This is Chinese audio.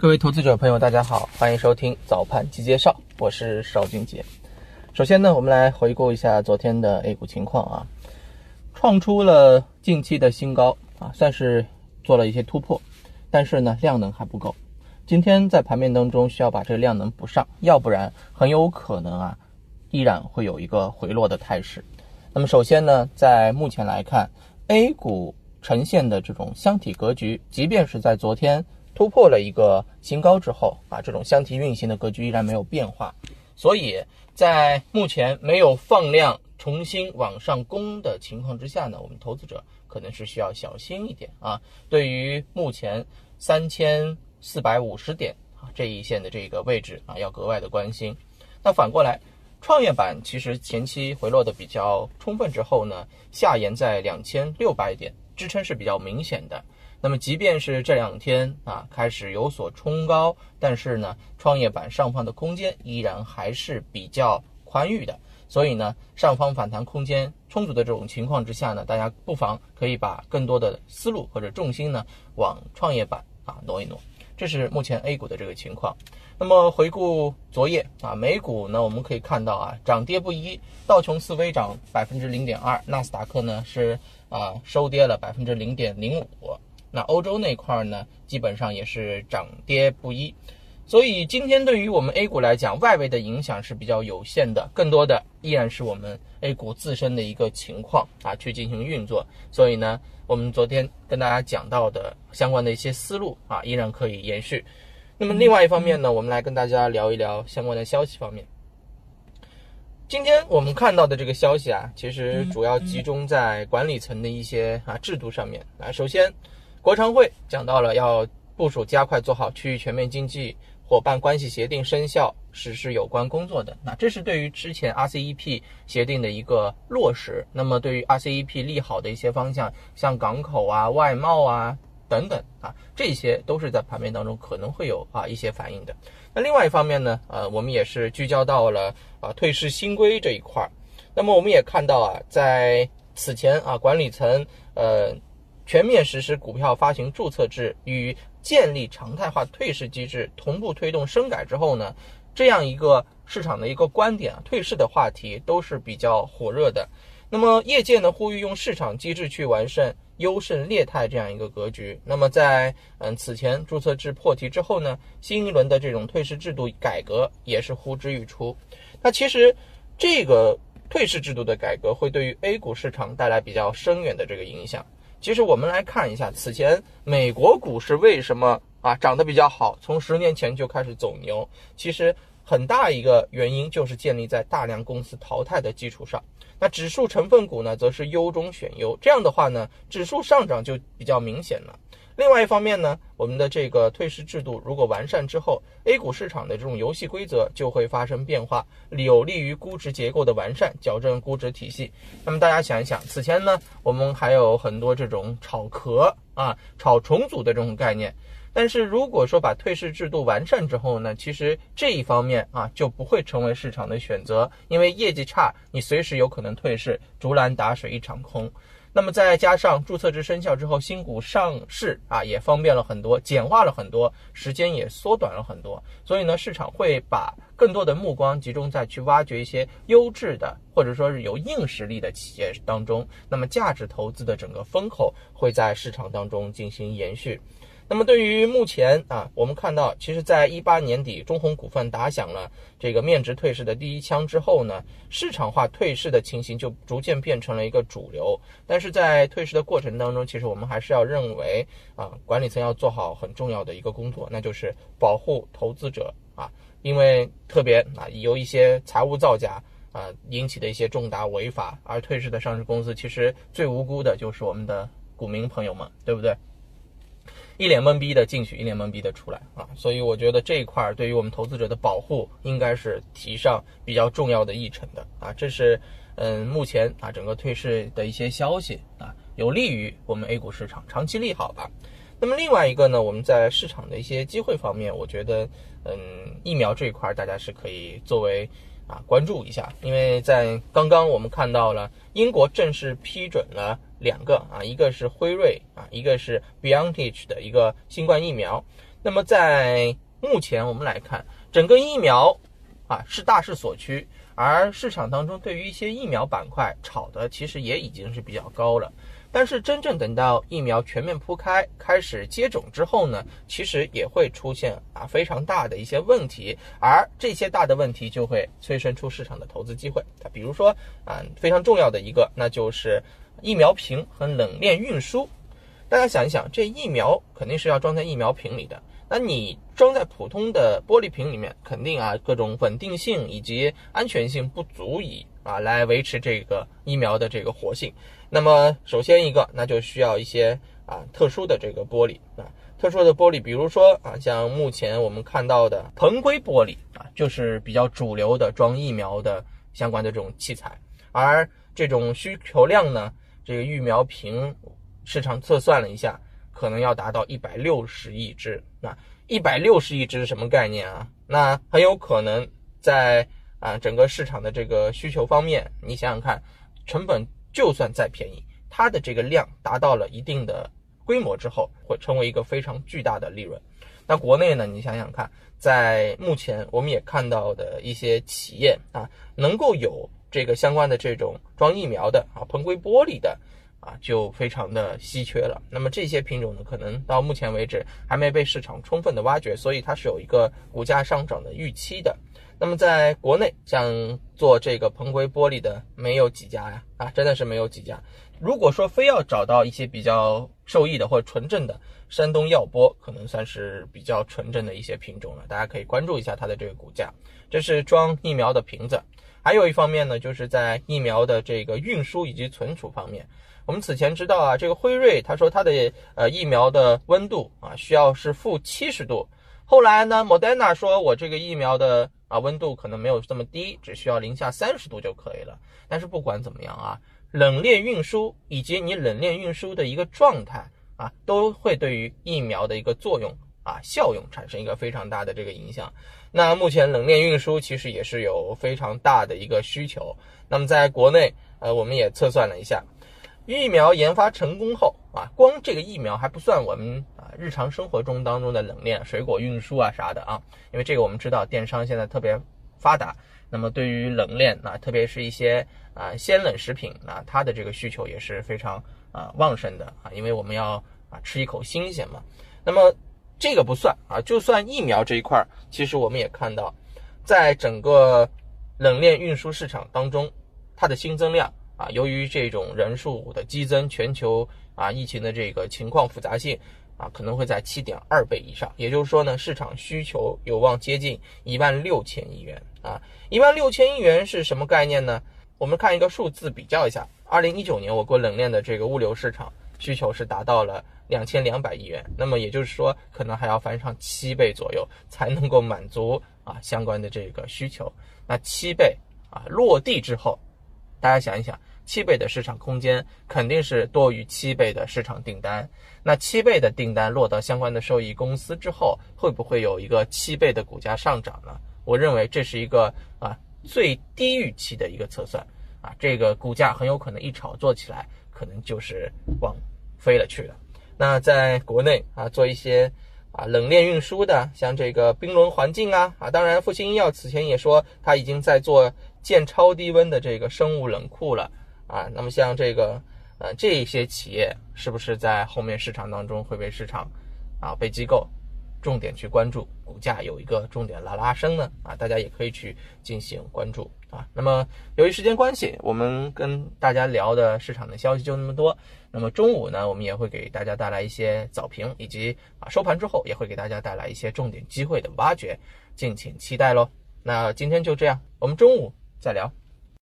各位投资者朋友，大家好，欢迎收听早盘集介绍，我是邵俊杰。首先呢，我们来回顾一下昨天的 A 股情况啊，创出了近期的新高啊，算是做了一些突破，但是呢，量能还不够。今天在盘面当中需要把这个量能补上，要不然很有可能啊，依然会有一个回落的态势。那么首先呢，在目前来看，A 股呈现的这种箱体格局，即便是在昨天。突破了一个新高之后啊，这种箱体运行的格局依然没有变化，所以在目前没有放量重新往上攻的情况之下呢，我们投资者可能是需要小心一点啊。对于目前三千四百五十点啊这一线的这个位置啊，要格外的关心。那反过来，创业板其实前期回落的比较充分之后呢，下沿在两千六百点支撑是比较明显的。那么，即便是这两天啊开始有所冲高，但是呢，创业板上方的空间依然还是比较宽裕的。所以呢，上方反弹空间充足的这种情况之下呢，大家不妨可以把更多的思路或者重心呢往创业板啊挪一挪。这是目前 A 股的这个情况。那么回顾昨夜啊，美股呢，我们可以看到啊，涨跌不一，道琼斯微涨百分之零点二，纳斯达克呢是啊收跌了百分之零点零五。那欧洲那块呢，基本上也是涨跌不一，所以今天对于我们 A 股来讲，外围的影响是比较有限的，更多的依然是我们 A 股自身的一个情况啊，去进行运作。所以呢，我们昨天跟大家讲到的相关的一些思路啊，依然可以延续。那么另外一方面呢，我们来跟大家聊一聊相关的消息方面。今天我们看到的这个消息啊，其实主要集中在管理层的一些啊制度上面啊，首先。国常会讲到了要部署加快做好区域全面经济伙伴关系协定生效实施有关工作的，那这是对于之前 RCEP 协定的一个落实。那么对于 RCEP 利好的一些方向，像港口啊、外贸啊等等啊，这些都是在盘面当中可能会有啊一些反应的。那另外一方面呢，呃，我们也是聚焦到了啊退市新规这一块儿。那么我们也看到啊，在此前啊管理层呃。全面实施股票发行注册制与建立常态化退市机制同步推动深改之后呢，这样一个市场的一个观点啊，退市的话题都是比较火热的。那么业界呢呼吁用市场机制去完善优胜劣汰这样一个格局。那么在嗯此前注册制破题之后呢，新一轮的这种退市制度改革也是呼之欲出。那其实这个退市制度的改革会对于 A 股市场带来比较深远的这个影响。其实我们来看一下，此前美国股市为什么啊涨得比较好？从十年前就开始走牛，其实很大一个原因就是建立在大量公司淘汰的基础上。那指数成分股呢，则是优中选优，这样的话呢，指数上涨就比较明显了。另外一方面呢，我们的这个退市制度如果完善之后，A 股市场的这种游戏规则就会发生变化，有利于估值结构的完善，矫正估值体系。那么大家想一想，此前呢，我们还有很多这种炒壳啊、炒重组的这种概念，但是如果说把退市制度完善之后呢，其实这一方面啊就不会成为市场的选择，因为业绩差，你随时有可能退市，竹篮打水一场空。那么再加上注册制生效之后，新股上市啊也方便了很多，简化了很多，时间也缩短了很多。所以呢，市场会把更多的目光集中在去挖掘一些优质的或者说是有硬实力的企业当中。那么价值投资的整个风口会在市场当中进行延续。那么对于目前啊，我们看到，其实，在一八年底，中弘股份打响了这个面值退市的第一枪之后呢，市场化退市的情形就逐渐变成了一个主流。但是在退市的过程当中，其实我们还是要认为啊，管理层要做好很重要的一个工作，那就是保护投资者啊，因为特别啊，由一些财务造假啊引起的一些重大违法而退市的上市公司，其实最无辜的就是我们的股民朋友们，对不对？一脸懵逼的进去，一脸懵逼的出来啊！所以我觉得这一块对于我们投资者的保护，应该是提上比较重要的议程的啊！这是嗯，目前啊整个退市的一些消息啊，有利于我们 A 股市场长期利好吧。那么另外一个呢，我们在市场的一些机会方面，我觉得嗯，疫苗这一块大家是可以作为啊关注一下，因为在刚刚我们看到了英国正式批准了。两个啊，一个是辉瑞啊，一个是 BioNTech 的一个新冠疫苗。那么在目前我们来看，整个疫苗啊是大势所趋，而市场当中对于一些疫苗板块炒的其实也已经是比较高了。但是真正等到疫苗全面铺开、开始接种之后呢，其实也会出现啊非常大的一些问题，而这些大的问题就会催生出市场的投资机会啊，比如说啊非常重要的一个，那就是疫苗瓶和冷链运输。大家想一想，这疫苗肯定是要装在疫苗瓶里的，那你装在普通的玻璃瓶里面，肯定啊各种稳定性以及安全性不足以啊来维持这个疫苗的这个活性。那么首先一个，那就需要一些啊特殊的这个玻璃啊，特殊的玻璃，比如说啊，像目前我们看到的硼硅玻璃啊，就是比较主流的装疫苗的相关的这种器材。而这种需求量呢，这个疫苗瓶市场测算了一下，可能要达到一百六十亿只。那一百六十亿只是什么概念啊？那很有可能在啊整个市场的这个需求方面，你想想看，成本。就算再便宜，它的这个量达到了一定的规模之后，会成为一个非常巨大的利润。那国内呢？你想想看，在目前我们也看到的一些企业啊，能够有这个相关的这种装疫苗的啊，硼硅玻璃的啊，就非常的稀缺了。那么这些品种呢，可能到目前为止还没被市场充分的挖掘，所以它是有一个股价上涨的预期的。那么在国内，像做这个硼硅玻璃的没有几家呀，啊，真的是没有几家。如果说非要找到一些比较受益的或纯正的，山东药玻可能算是比较纯正的一些品种了，大家可以关注一下它的这个股价。这是装疫苗的瓶子，还有一方面呢，就是在疫苗的这个运输以及存储方面。我们此前知道啊，这个辉瑞他说他的呃疫苗的温度啊需要是负七十度，后来呢，Moderna 说我这个疫苗的啊，温度可能没有这么低，只需要零下三十度就可以了。但是不管怎么样啊，冷链运输以及你冷链运输的一个状态啊，都会对于疫苗的一个作用啊效用产生一个非常大的这个影响。那目前冷链运输其实也是有非常大的一个需求。那么在国内，呃，我们也测算了一下。疫苗研发成功后啊，光这个疫苗还不算我们啊日常生活中当中的冷链水果运输啊啥的啊，因为这个我们知道电商现在特别发达，那么对于冷链啊，特别是一些啊鲜冷食品啊，它的这个需求也是非常啊旺盛的啊，因为我们要啊吃一口新鲜嘛。那么这个不算啊，就算疫苗这一块，其实我们也看到，在整个冷链运输市场当中，它的新增量。啊，由于这种人数的激增，全球啊疫情的这个情况复杂性啊，可能会在七点二倍以上。也就是说呢，市场需求有望接近一万六千亿元啊。一万六千亿元是什么概念呢？我们看一个数字比较一下，二零一九年我国冷链的这个物流市场需求是达到了两千两百亿元，那么也就是说，可能还要翻上七倍左右才能够满足啊相关的这个需求。那七倍啊落地之后。大家想一想，七倍的市场空间肯定是多于七倍的市场订单。那七倍的订单落到相关的受益公司之后，会不会有一个七倍的股价上涨呢？我认为这是一个啊最低预期的一个测算啊，这个股价很有可能一炒作起来，可能就是往飞了去了。那在国内啊，做一些啊冷链运输的，像这个冰轮环境啊啊，当然复星医药此前也说它已经在做。建超低温的这个生物冷库了啊，那么像这个呃这些企业是不是在后面市场当中会被市场啊被机构重点去关注，股价有一个重点拉拉升呢啊，大家也可以去进行关注啊。那么由于时间关系，我们跟大家聊的市场的消息就那么多。那么中午呢，我们也会给大家带来一些早评，以及啊收盘之后也会给大家带来一些重点机会的挖掘，敬请期待喽。那今天就这样，我们中午。再聊。